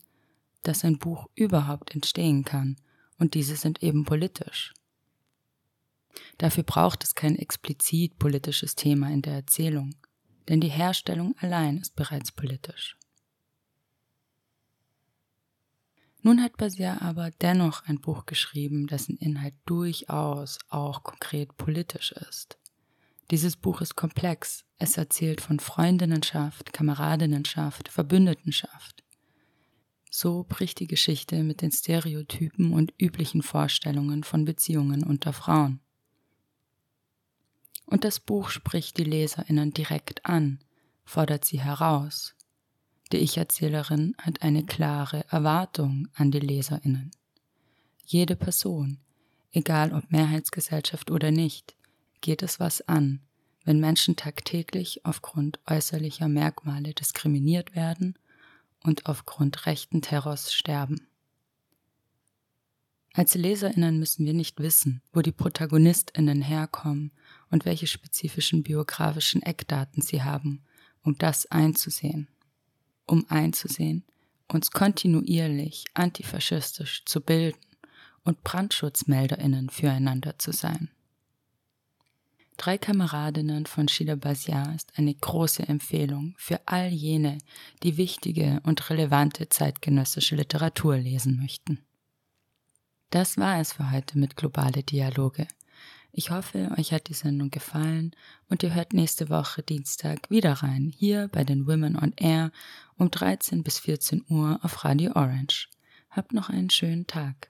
[SPEAKER 1] dass ein Buch überhaupt entstehen kann, und diese sind eben politisch. Dafür braucht es kein explizit politisches Thema in der Erzählung, denn die Herstellung allein ist bereits politisch. Nun hat Basiar aber dennoch ein Buch geschrieben, dessen Inhalt durchaus auch konkret politisch ist. Dieses Buch ist komplex. Es erzählt von Freundinnenschaft, Kameradinnenschaft, Verbündetenschaft. So bricht die Geschichte mit den Stereotypen und üblichen Vorstellungen von Beziehungen unter Frauen. Und das Buch spricht die Leserinnen direkt an, fordert sie heraus. Die Ich-Erzählerin hat eine klare Erwartung an die Leserinnen. Jede Person, egal ob Mehrheitsgesellschaft oder nicht, geht es was an, wenn Menschen tagtäglich aufgrund äußerlicher Merkmale diskriminiert werden und aufgrund rechten Terrors sterben. Als Leserinnen müssen wir nicht wissen, wo die Protagonistinnen herkommen und welche spezifischen biografischen Eckdaten sie haben, um das einzusehen. Um einzusehen, uns kontinuierlich antifaschistisch zu bilden und Brandschutzmelderinnen füreinander zu sein. Drei Kameradinnen von Shida Basiar ist eine große Empfehlung für all jene, die wichtige und relevante zeitgenössische Literatur lesen möchten. Das war es für heute mit Globale Dialoge. Ich hoffe, euch hat die Sendung gefallen und ihr hört nächste Woche Dienstag wieder rein, hier bei den Women on Air um 13 bis 14 Uhr auf Radio Orange. Habt noch einen schönen Tag.